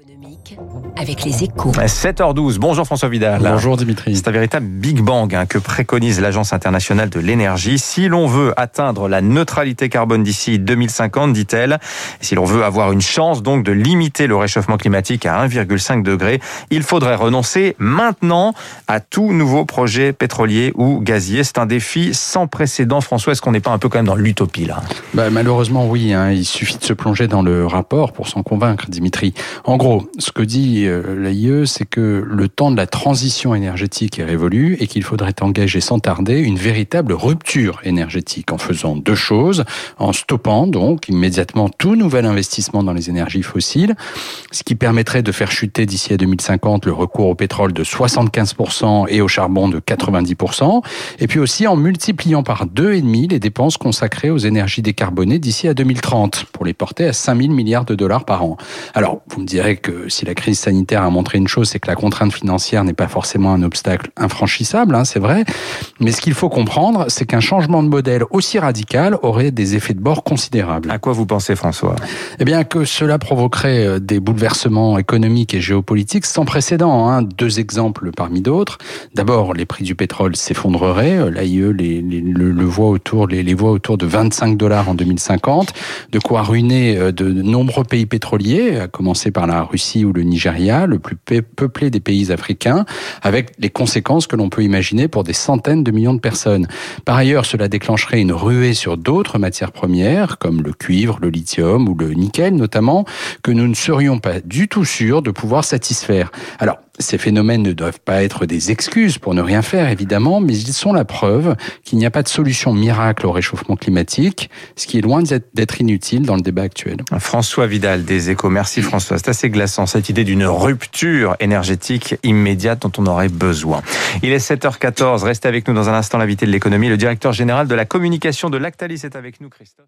économique avec les échos. 7h12. Bonjour François Vidal. Bonjour Dimitri. C'est un véritable Big Bang hein, que préconise l'Agence internationale de l'énergie. Si l'on veut atteindre la neutralité carbone d'ici 2050, dit-elle, si l'on veut avoir une chance donc de limiter le réchauffement climatique à 1,5 degré, il faudrait renoncer maintenant à tout nouveau projet pétrolier ou gazier. C'est un défi sans précédent. François, est-ce qu'on n'est pas un peu quand même dans l'utopie là? Bah, Malheureusement, oui. Hein. Il suffit de se plonger dans le rapport pour s'en convaincre, Dimitri. En gros, ce que dit euh, l'AIE, c'est que le temps de la transition énergétique est révolu et qu'il faudrait engager sans tarder une véritable rupture énergétique en faisant deux choses, en stoppant donc immédiatement tout nouvel investissement dans les énergies fossiles, ce qui permettrait de faire chuter d'ici à 2050 le recours au pétrole de 75% et au charbon de 90%, et puis aussi en multipliant par deux et demi les dépenses consacrées aux énergies décarbonées d'ici à 2030 pour les porter à 5 000 milliards de dollars par an. Alors, vous me direz que si la crise sanitaire a montré une chose, c'est que la contrainte financière n'est pas forcément un obstacle infranchissable, hein, c'est vrai. Mais ce qu'il faut comprendre, c'est qu'un changement de modèle aussi radical aurait des effets de bord considérables. À quoi vous pensez, François? Eh bien, que cela provoquerait euh, des bouleversements économiques et géopolitiques sans précédent. Hein. Deux exemples parmi d'autres. D'abord, les prix du pétrole s'effondreraient. Euh, L'AIE les, les, le, le, voit autour, les, les voit autour de 25 dollars en 2050, de quoi ruiner euh, de nombreux pays pétroliers, à commencer par Russie ou le Nigeria, le plus peuplé des pays africains, avec les conséquences que l'on peut imaginer pour des centaines de millions de personnes. Par ailleurs, cela déclencherait une ruée sur d'autres matières premières, comme le cuivre, le lithium ou le nickel notamment, que nous ne serions pas du tout sûrs de pouvoir satisfaire. Alors, ces phénomènes ne doivent pas être des excuses pour ne rien faire, évidemment, mais ils sont la preuve qu'il n'y a pas de solution miracle au réchauffement climatique, ce qui est loin d'être inutile dans le débat actuel. François Vidal des Échos. Merci François. C'est assez glaçant cette idée d'une rupture énergétique immédiate dont on aurait besoin. Il est 7h14. Restez avec nous dans un instant l'invité de l'économie. Le directeur général de la communication de Lactalis est avec nous, Christophe.